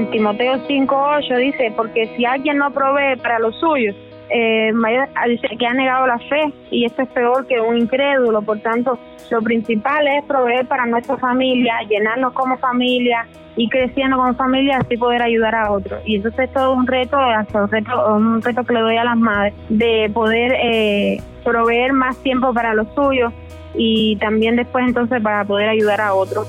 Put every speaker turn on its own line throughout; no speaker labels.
en Timoteo 5.8 dice, porque si alguien no provee para los suyos, eh, dice que ha negado la fe y esto es peor que un incrédulo. Por tanto, lo principal es proveer para nuestra familia, llenarnos como familia y creciendo como familia, así poder ayudar a otros. Y entonces es todo un reto, un reto, un reto que le doy a las madres, de poder eh, proveer más tiempo para los suyos y también después entonces para poder ayudar a otros.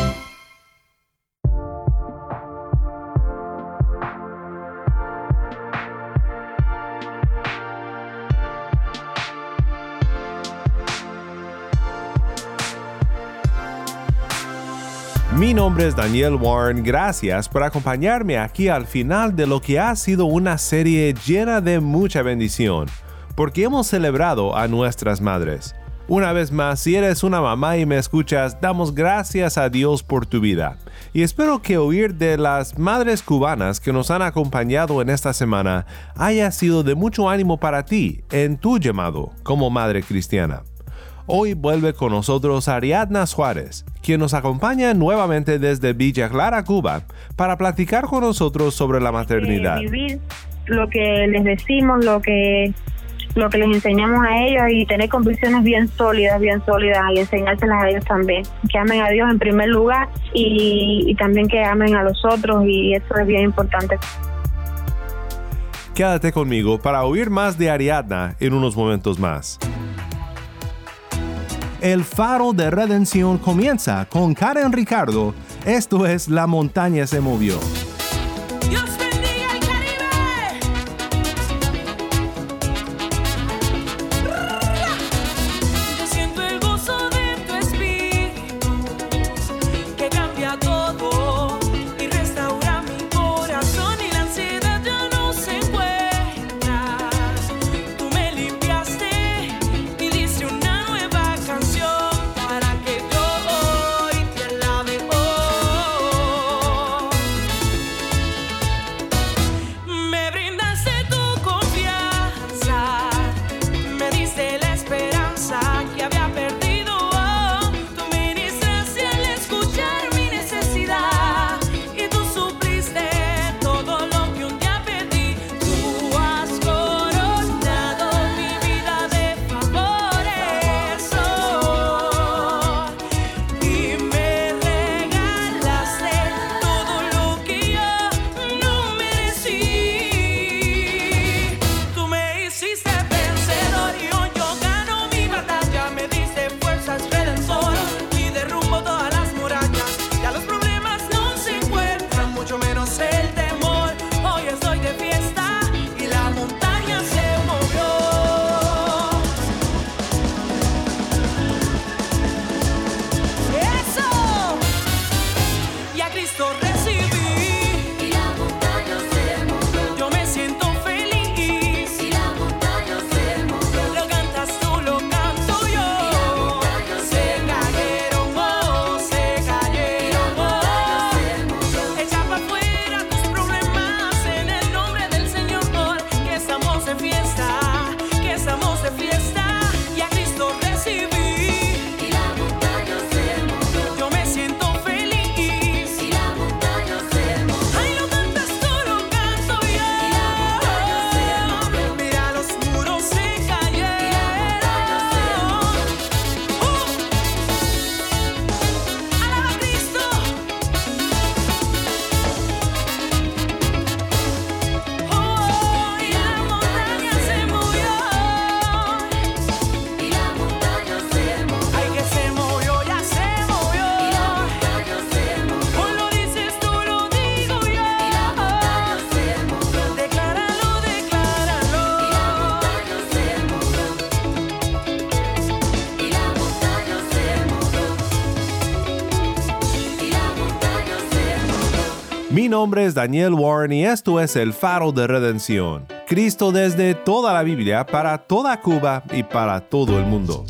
Nombre es Daniel Warren, gracias por acompañarme aquí al final de lo que ha sido una serie llena de mucha bendición, porque hemos celebrado a nuestras madres. Una vez más, si eres una mamá y me escuchas, damos gracias a Dios por tu vida. Y espero que oír de las madres cubanas que nos han acompañado en esta semana haya sido de mucho ánimo para ti en tu llamado como madre cristiana. Hoy vuelve con nosotros Ariadna Suárez, quien nos acompaña nuevamente desde Villa Clara, Cuba, para platicar con nosotros sobre la maternidad.
vivir lo que les decimos, lo que lo que les enseñamos a ellos y tener convicciones bien sólidas, bien sólidas y enseñárselas a ellos también. Que amen a Dios en primer lugar y, y también que amen a los otros y eso es bien importante.
Quédate conmigo para oír más de Ariadna en unos momentos más. El faro de redención comienza con Karen Ricardo. Esto es La montaña se movió. Nombre es Daniel Warren y esto es el faro de redención. Cristo desde toda la Biblia, para toda Cuba y para todo el mundo.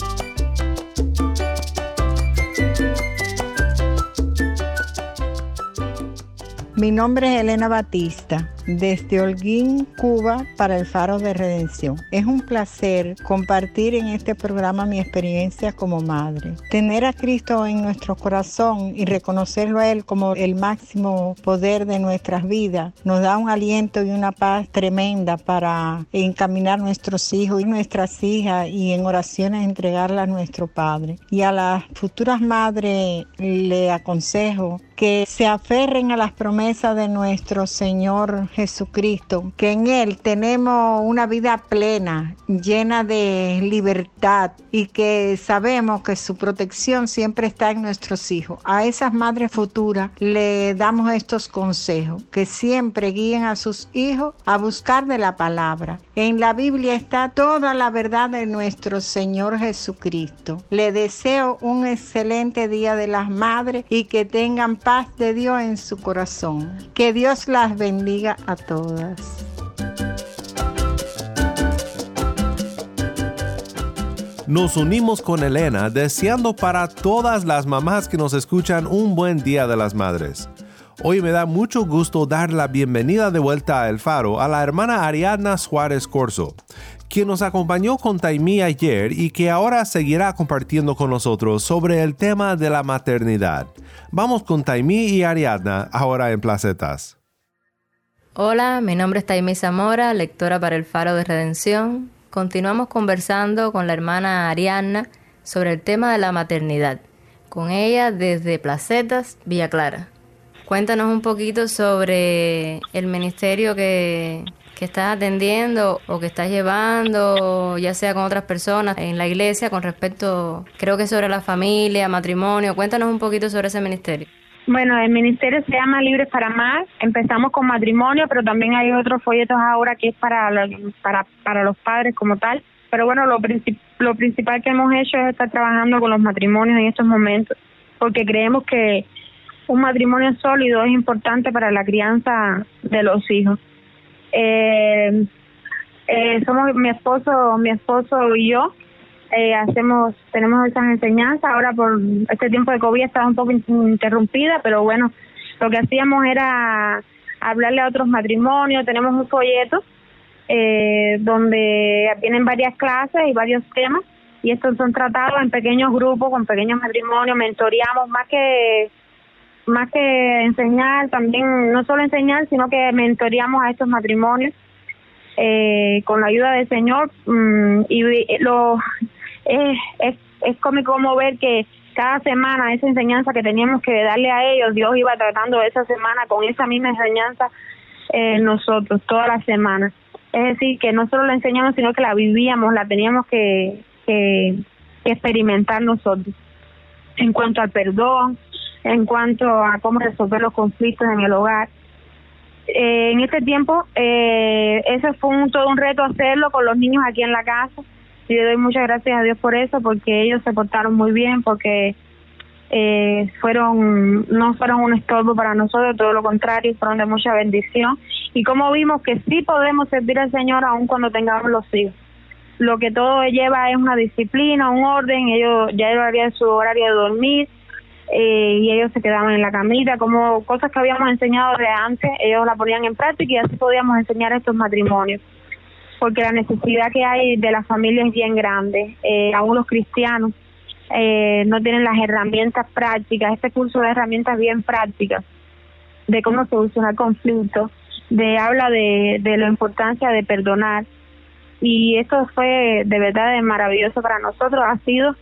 Mi nombre es Elena Batista, desde Holguín, Cuba, para el Faro de Redención. Es un placer compartir en este programa mi experiencia como madre. Tener a Cristo en nuestro corazón y reconocerlo a Él como el máximo poder de nuestras vidas nos da un aliento y una paz tremenda para encaminar nuestros hijos y nuestras hijas y en oraciones entregarla a nuestro Padre. Y a las futuras madres le aconsejo que se aferren a las promesas de nuestro Señor Jesucristo, que en Él tenemos una vida plena, llena de libertad y que sabemos que su protección siempre está en nuestros hijos. A esas madres futuras le damos estos consejos, que siempre guíen a sus hijos a buscar de la palabra. En la Biblia está toda la verdad de nuestro Señor Jesucristo. Le deseo un excelente día de las madres y que tengan paz de Dios en su corazón. Que Dios las bendiga a todas.
Nos unimos con Elena deseando para todas las mamás que nos escuchan un buen Día de las Madres. Hoy me da mucho gusto dar la bienvenida de vuelta a El Faro a la hermana Ariadna Suárez Corso, quien nos acompañó con Taimí ayer y que ahora seguirá compartiendo con nosotros sobre el tema de la maternidad. Vamos con Taimí y Ariadna ahora en Placetas.
Hola, mi nombre es Taimí Zamora, lectora para el Faro de Redención. Continuamos conversando con la hermana Ariadna sobre el tema de la maternidad, con ella desde Placetas, Villa Clara. Cuéntanos un poquito sobre el ministerio que, que estás atendiendo o que estás llevando, ya sea con otras personas en la iglesia, con respecto, creo que sobre la familia, matrimonio. Cuéntanos un poquito sobre ese ministerio.
Bueno, el ministerio se llama Libres para Más. Empezamos con matrimonio, pero también hay otros folletos ahora que es para, para, para los padres como tal. Pero bueno, lo, lo principal que hemos hecho es estar trabajando con los matrimonios en estos momentos, porque creemos que un matrimonio sólido es importante para la crianza de los hijos eh, eh, somos mi esposo, mi esposo y yo. Eh, hacemos, tenemos esas enseñanzas. Ahora por este tiempo de COVID estaba un poco interrumpida, pero bueno, lo que hacíamos era hablarle a otros matrimonios. Tenemos un folleto eh, donde tienen varias clases y varios temas y estos son tratados en pequeños grupos, con pequeños matrimonios, mentoreamos más que más que enseñar, también no solo enseñar, sino que mentoreamos a estos matrimonios eh, con la ayuda del Señor. Mm, y lo es, es, es cómico como ver que cada semana esa enseñanza que teníamos que darle a ellos, Dios iba tratando esa semana con esa misma enseñanza eh, nosotros, toda la semana. Es decir, que no solo la enseñamos, sino que la vivíamos, la teníamos que, que experimentar nosotros. En cuanto al perdón, en cuanto a cómo resolver los conflictos en el hogar. Eh, en este tiempo, eh, ese fue un, todo un reto hacerlo con los niños aquí en la casa. Y le doy muchas gracias a Dios por eso, porque ellos se portaron muy bien, porque eh, fueron no fueron un estorbo para nosotros, todo lo contrario, fueron de mucha bendición. Y como vimos que sí podemos servir al Señor aun cuando tengamos los hijos. Lo que todo lleva es una disciplina, un orden, ellos ya harían su horario de dormir, eh, y ellos se quedaban en la camita, como cosas que habíamos enseñado de antes, ellos la ponían en práctica y así podíamos enseñar estos matrimonios, porque la necesidad que hay de la familia es bien grande, eh, aún los cristianos eh, no tienen las herramientas prácticas, este curso de herramientas bien prácticas de cómo solucionar conflictos, de habla de, de la importancia de perdonar. Y esto fue de verdad maravilloso para nosotros, ha sido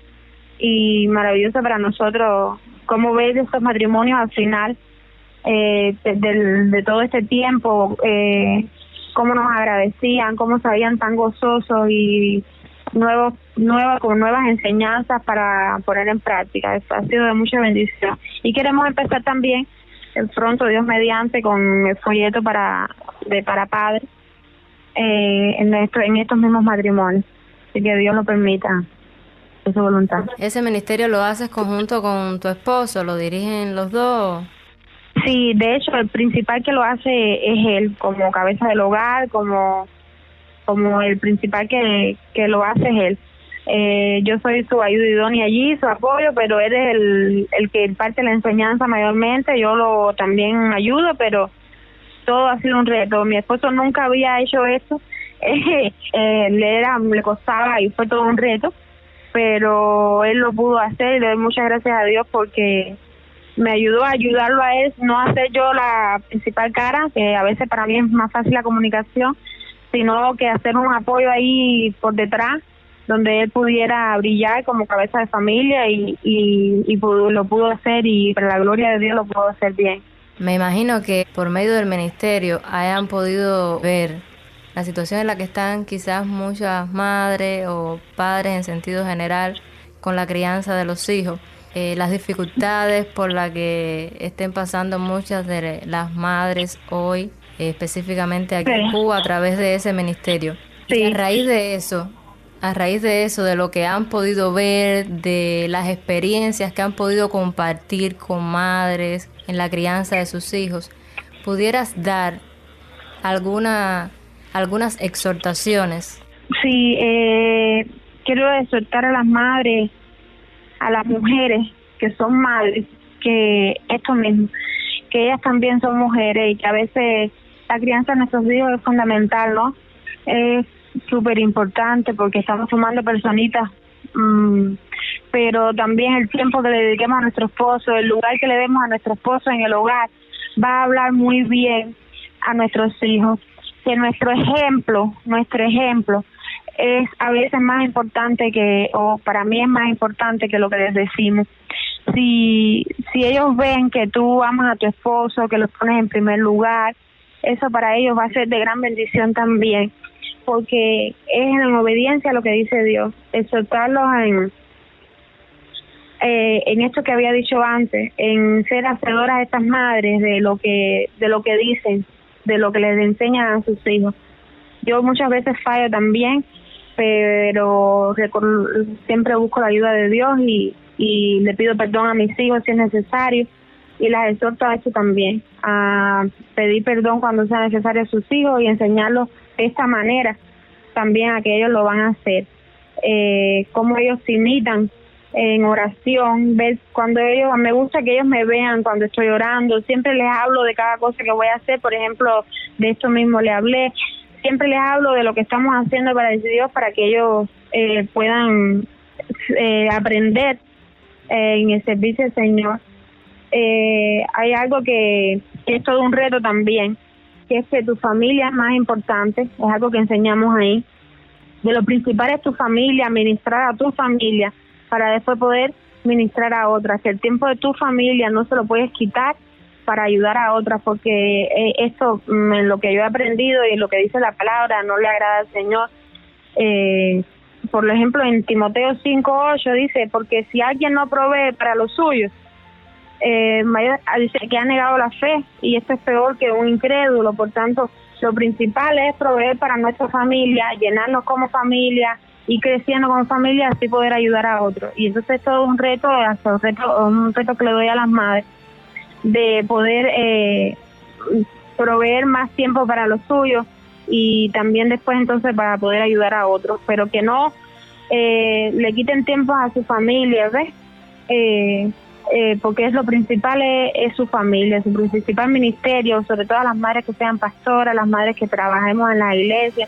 y maravilloso para nosotros cómo ves estos matrimonios al final eh, de, todo este tiempo, eh, cómo nos agradecían, cómo sabían tan gozosos y nuevos, nuevas, con nuevas enseñanzas para poner en práctica. Esto ha sido de mucha bendición. Y queremos empezar también el pronto, Dios mediante, con el folleto para, de, para padres eh, en, en estos mismos matrimonios. Así que Dios lo permita
voluntad. ¿Ese ministerio lo haces conjunto con tu esposo? ¿Lo dirigen los dos?
Sí, de hecho, el principal que lo hace es él, como cabeza del hogar, como, como el principal que, que lo hace es él. Eh, yo soy su ayuda idónea allí, su apoyo, pero él es el, el que imparte la enseñanza mayormente. Yo lo también ayudo, pero todo ha sido un reto. Mi esposo nunca había hecho eso. Eh, le, era, le costaba y fue todo un reto, pero él lo pudo hacer y le doy muchas gracias a Dios porque me ayudó a ayudarlo a él, no a ser yo la principal cara, que a veces para mí es más fácil la comunicación, sino que hacer un apoyo ahí por detrás donde él pudiera brillar como cabeza de familia y, y, lo pudo hacer y para la gloria de Dios lo pudo hacer bien.
Me imagino que por medio del ministerio hayan podido ver la situación en la que están quizás muchas madres o padres en sentido general con la crianza de los hijos, eh, las dificultades por las que estén pasando muchas de las madres hoy, específicamente aquí en Cuba, a través de ese ministerio. Y a raíz de eso, a raíz de eso, de lo que han podido ver, de las experiencias que han podido compartir con madres en la crianza de sus hijos, pudieras dar alguna, algunas exhortaciones.
Sí, eh, quiero exhortar a las madres, a las mujeres que son madres, que esto mismo, que ellas también son mujeres y que a veces la crianza de nuestros hijos es fundamental, ¿no? Es súper importante porque estamos sumando personitas, mm, pero también el tiempo que le dediquemos a nuestro esposo, el lugar que le demos a nuestro esposo en el hogar, va a hablar muy bien a nuestros hijos. Que nuestro ejemplo, nuestro ejemplo, es a veces más importante que, o para mí es más importante que lo que les decimos. Si, si ellos ven que tú amas a tu esposo, que los pones en primer lugar, eso para ellos va a ser de gran bendición también porque es en obediencia a lo que dice Dios, exhortarlos en, eh, en esto que había dicho antes, en ser hacedoras a estas madres de lo que de lo que dicen, de lo que les enseñan a sus hijos. Yo muchas veces fallo también, pero siempre busco la ayuda de Dios y, le pido perdón a mis hijos si es necesario y las exhorto a eso también, a pedir perdón cuando sea necesario a sus hijos y enseñarlos de esta manera también a que ellos lo van a hacer. Eh, cómo ellos imitan en oración, ver cuando ellos, me gusta que ellos me vean cuando estoy orando, siempre les hablo de cada cosa que voy a hacer, por ejemplo, de esto mismo le hablé, siempre les hablo de lo que estamos haciendo para Dios para que ellos eh, puedan eh, aprender eh, en el servicio del Señor. Eh, hay algo que, es todo un reto también, que es que tu familia es más importante, es algo que enseñamos ahí. De lo principal es tu familia, ministrar a tu familia para después poder ministrar a otras. El tiempo de tu familia no se lo puedes quitar para ayudar a otras, porque eh, esto, mm, en lo que yo he aprendido y en lo que dice la palabra, no le agrada al Señor. Eh, por ejemplo, en Timoteo 5.8 dice, porque si alguien no provee para los suyos, eh, dice que ha negado la fe y esto es peor que un incrédulo. Por tanto, lo principal es proveer para nuestra familia, llenarnos como familia y creciendo como familia, así poder ayudar a otros. Y entonces es todo un reto, un reto, un reto que le doy a las madres de poder eh, proveer más tiempo para los suyos y también después entonces para poder ayudar a otros, pero que no eh, le quiten tiempo a su familia, ¿ves? Eh, eh, porque es lo principal es, su familia, su principal ministerio, sobre todo las madres que sean pastoras, las madres que trabajemos en la iglesia,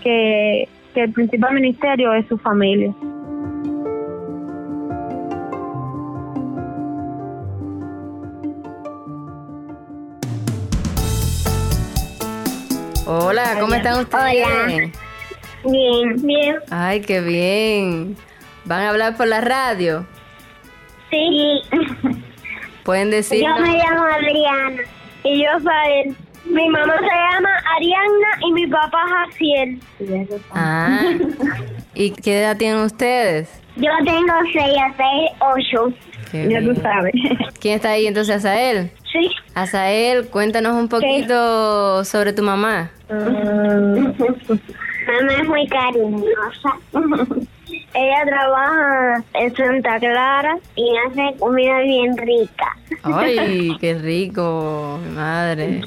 que, que el principal ministerio es su familia.
Hola, ¿cómo están ustedes?
Bien, bien.
Ay, qué bien. ¿Van a hablar por la radio?
Sí.
Pueden decir.
Yo me llamo Adriana. Y yo soy Mi mamá se llama Ariana y mi papá Jaciel.
Ah. ¿Y qué edad tienen ustedes?
Yo tengo 6 a 6, 8.
Ya tú sabes.
¿Quién está ahí entonces, Azael?
Sí.
Azael, cuéntanos un poquito sobre tu mamá.
mamá es muy cariñosa. Ella trabaja en Santa Clara y hace comida bien rica.
Ay, qué rico, mi madre.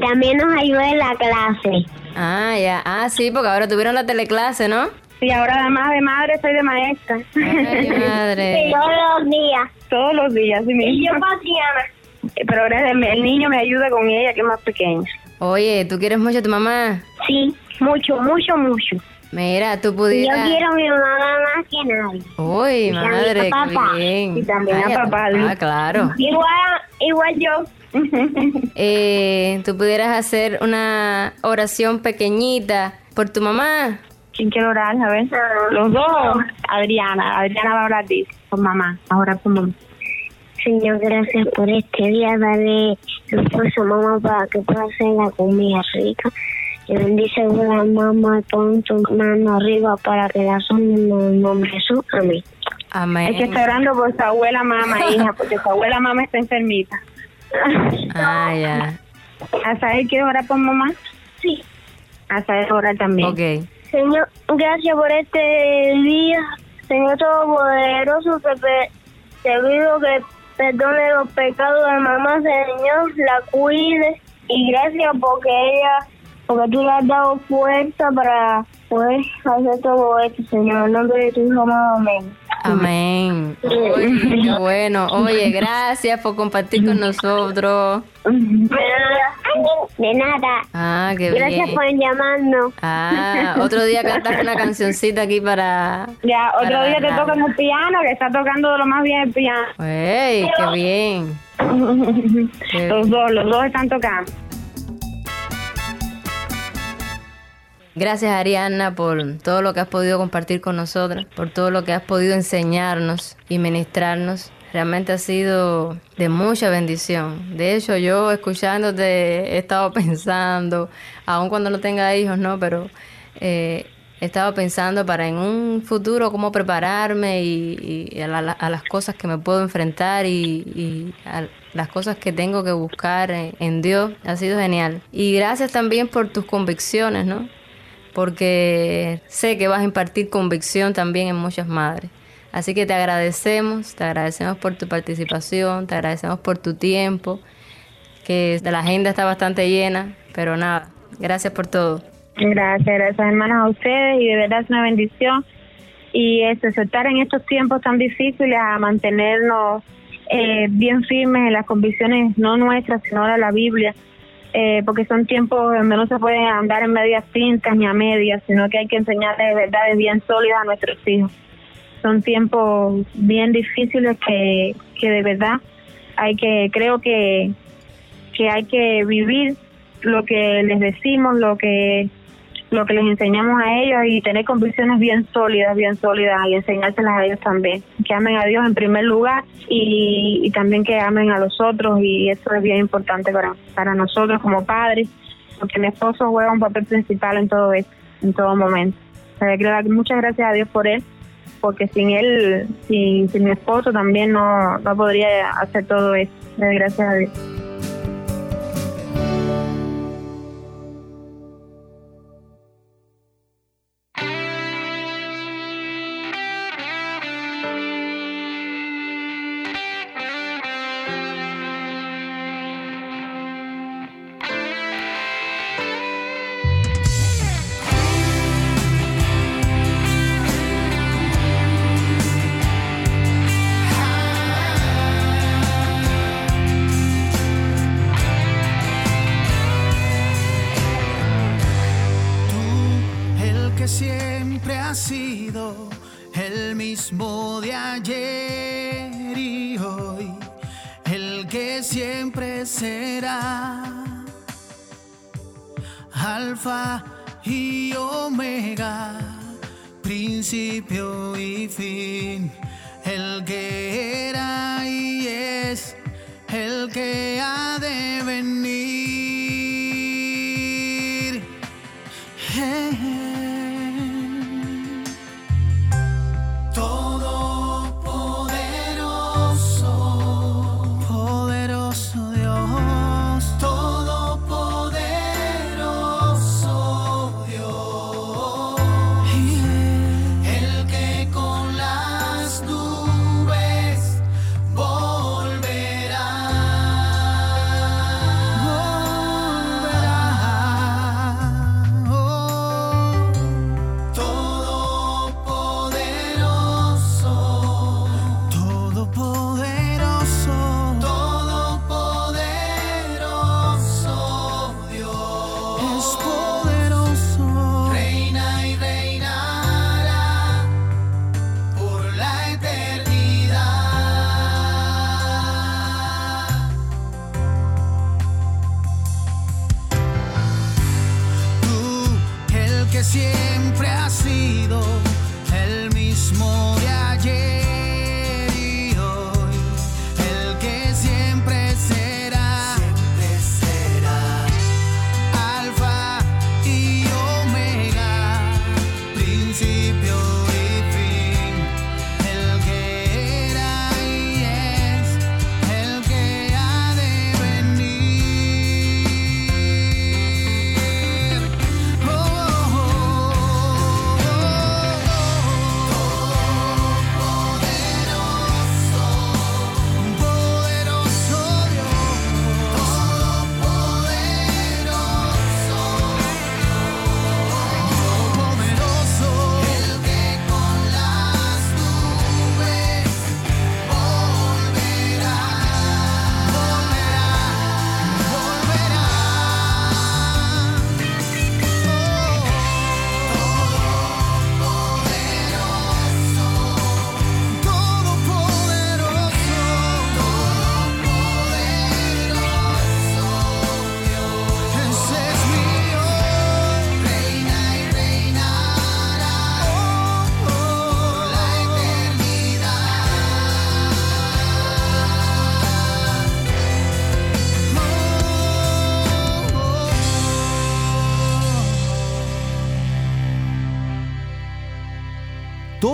También nos ayuda en la clase.
Ah, ya. Ah, sí, porque ahora tuvieron la teleclase, ¿no?
Sí, ahora además de madre soy de maestra.
Ay, madre.
Sí, todos los días.
Todos los días, sí
Y
mismo.
yo Pasiana.
Pero ahora el niño me ayuda con ella, que es más pequeña.
Oye, ¿tú quieres mucho a tu mamá?
Sí, mucho, mucho, mucho.
Mira, tú
Yo
pudieras...
quiero a mi mamá más que nadie.
Uy,
Y también
madre,
a papá.
bien.
Y también a papá, Luis.
Ah, claro.
Igual, igual yo.
Eh, tú pudieras hacer una oración pequeñita por tu mamá.
¿Quién quiere orar? A ver. Los dos. Adriana. Adriana va a orar, por mamá. Ahora por mamá.
Señor, gracias por este día. Dale esfuerzo a mamá para que pueda hacer la comida rica. Y bendice a la mamá, pon tu mano arriba para que la son en el nombre de Jesús. Amén.
Amén.
Hay que estar orando por su abuela mamá, hija, porque su abuela mamá está enfermita.
Ah, ya.
¿Asael quiere orar por mamá?
Sí.
Asael orar también.
Ok.
Señor, gracias por este día. Señor Todopoderoso, te, te pido que perdone los pecados de mamá, Señor, la cuide. Y gracias porque ella, porque tú le has dado fuerza para poder hacer todo esto, Señor. En nombre de tu hijo, amado, amén.
Amén. Bueno. Oye, gracias por compartir con nosotros.
De nada.
Ah, qué
Gracias
bien.
por llamarnos.
Ah, otro día cantas una cancioncita aquí para...
Ya, otro
para
día te
la
toca en el piano, que está tocando de lo más bien el piano.
¡Ey, qué bien! Qué-
Los dos, los dos están tocando.
Gracias Ariana por todo lo que has podido compartir con nosotras, por todo lo que has podido enseñarnos y ministrarnos. Realmente ha sido de mucha bendición. De hecho, yo escuchándote he estado pensando, aun cuando no tenga hijos, ¿no? Pero eh, he estado pensando para en un futuro cómo prepararme y, a, la- a las cosas que me puedo enfrentar y, y a las cosas que tengo que buscar en, en Dios. Ha sido genial. Y gracias también por tus convicciones, ¿no? Porque sé que vas a impartir convicción también en muchas madres. Así que te agradecemos, te agradecemos por tu participación, te agradecemos por tu tiempo, que la agenda está bastante llena, pero nada, gracias por todo.
Gracias, gracias hermanas a ustedes y de verdad es una bendición. Y es exhortar en estos tiempos tan difíciles a mantenernos eh, bien firmes en las convicciones no nuestras, sino de la Biblia, eh, porque son tiempos donde no se puede andar en medias tintas ni a medias, sino que hay que enseñarles verdades bien sólidas a nuestros hijos. Son tiempos bien difíciles que, que de verdad hay que, creo que, que hay que vivir lo que les decimos, lo que lo que les enseñamos a ellos y tener convicciones bien sólidas, bien sólidas y enseñárselas a ellos también. Que amen a Dios en primer lugar y, también que amen a los otros y eso es bien importante para, para nosotros como padres, porque mi esposo juega un papel principal en todo esto, en todo momento. Muchas gracias a Dios por él, porque sin él, sin, sin mi esposo también no, no podría hacer todo esto. Gracias a Dios.
Alfa y omega, principio y fin, el que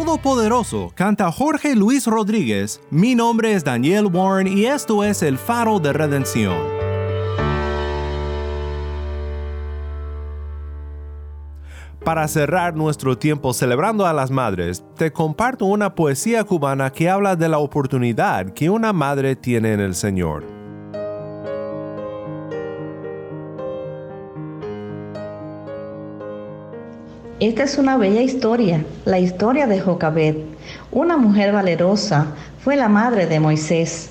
Todopoderoso
canta Jorge Luis Rodríguez. Mi nombre es Daniel Warren y esto es El Faro de Redención. Para cerrar nuestro tiempo celebrando a las madres, te comparto una poesía cubana que habla de la oportunidad que una madre tiene en el Señor.
Esta es una bella historia, la historia de Jocabed. Una mujer valerosa fue la madre de Moisés.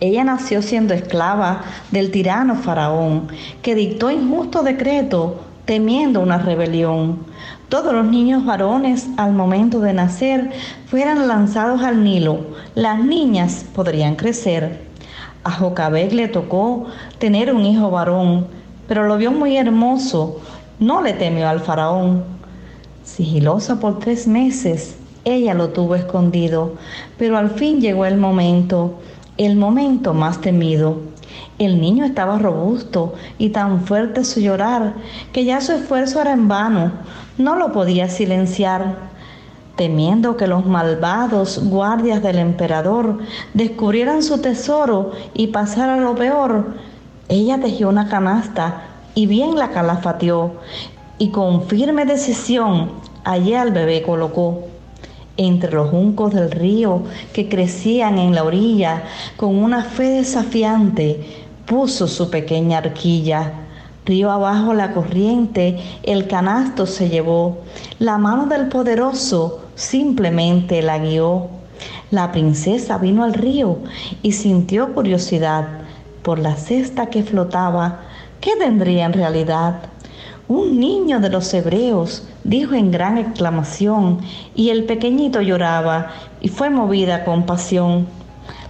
Ella nació siendo esclava del tirano Faraón, que dictó injusto decreto temiendo una rebelión. Todos los niños varones al momento de nacer fueran lanzados al Nilo. Las niñas podrían crecer. A Jocabed le tocó tener un hijo varón, pero lo vio muy hermoso. No le temió al faraón. Sigilosa por tres meses, ella lo tuvo escondido, pero al fin llegó el momento, el momento más temido. El niño estaba robusto y tan fuerte su llorar que ya su esfuerzo era en vano, no lo podía silenciar. Temiendo que los malvados guardias del emperador descubrieran su tesoro y pasara lo peor, ella tejió una canasta y bien la calafateó y con firme decisión allí al bebé colocó. Entre los juncos del río que crecían en la orilla, con una fe desafiante, puso su pequeña arquilla. Río abajo la corriente, el canasto se llevó, la mano del poderoso simplemente la guió. La princesa vino al río y sintió curiosidad por la cesta que flotaba. ¿Qué tendría en realidad? Un niño de los hebreos, dijo en gran exclamación, y el pequeñito lloraba y fue movida a compasión.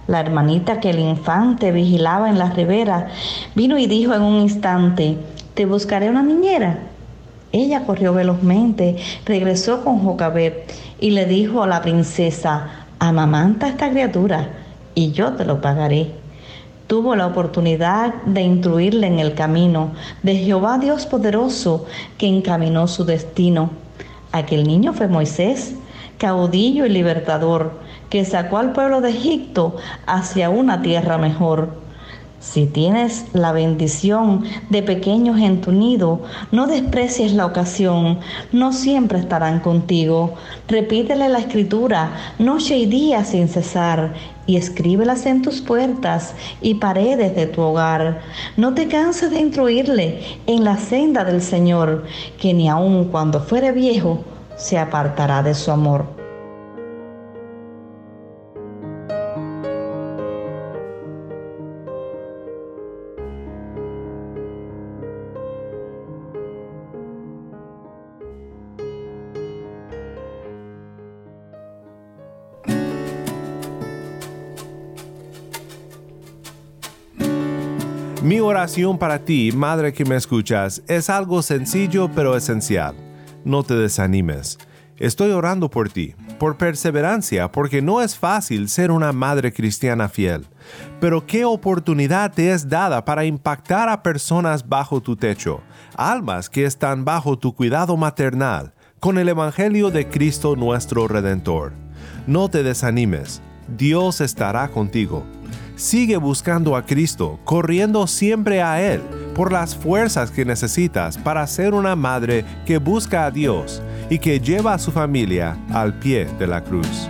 La hermanita que el infante vigilaba en la ribera vino y dijo en un instante, te buscaré una niñera. Ella corrió velozmente, regresó con Jocabed y le dijo a la princesa, amamanta a esta criatura y yo te lo pagaré tuvo la oportunidad de instruirle en el camino de Jehová Dios poderoso que encaminó su destino. Aquel niño fue Moisés, caudillo y libertador, que sacó al pueblo de Egipto hacia una tierra mejor. Si tienes la bendición de pequeños en tu nido, no desprecies la ocasión, no siempre estarán contigo. Repítele la escritura noche y día sin cesar y escríbelas en tus puertas y paredes de tu hogar. No te canses de instruirle en la senda del Señor, que ni aun cuando fuere viejo se apartará de su amor.
Mi oración para ti, madre que me escuchas, es algo sencillo pero esencial. no te desanimes. Estoy orando por ti, por perseverancia, porque no es fácil ser una madre cristiana fiel. Pero qué oportunidad te es dada para impactar a personas bajo tu techo, almas que están bajo tu cuidado maternal, con el Evangelio de Cristo nuestro Redentor. No te desanimes, Dios estará contigo. Sigue buscando a Cristo, corriendo siempre a Él por las fuerzas que necesitas para ser una madre que busca a Dios y que lleva a su familia al pie de la cruz.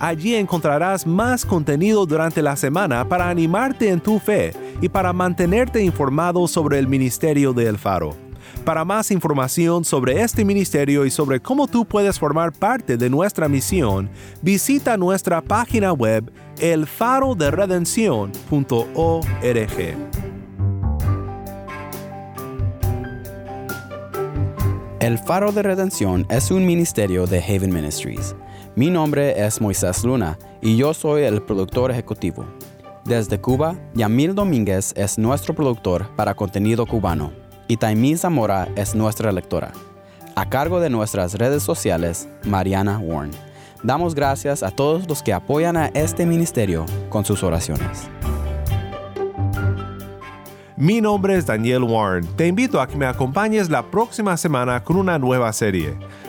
Allí encontrarás más contenido durante la semana para animarte en tu fe y para mantenerte informado sobre el ministerio de El Faro. Para más información sobre este ministerio y sobre cómo tú puedes formar parte de nuestra misión, visita nuestra página web elfaroderedención.org.
El Faro de Redención es un ministerio de Haven Ministries. Mi nombre es Moisés Luna y yo soy el productor ejecutivo. Desde Cuba, Yamil Domínguez es nuestro productor para contenido cubano y Taimí Zamora es nuestra lectora. A cargo de nuestras redes sociales, Mariana Warren. Damos gracias a todos los que apoyan a este ministerio con sus oraciones.
Mi nombre es Daniel Warren. Te invito a que me acompañes la próxima semana con una nueva serie,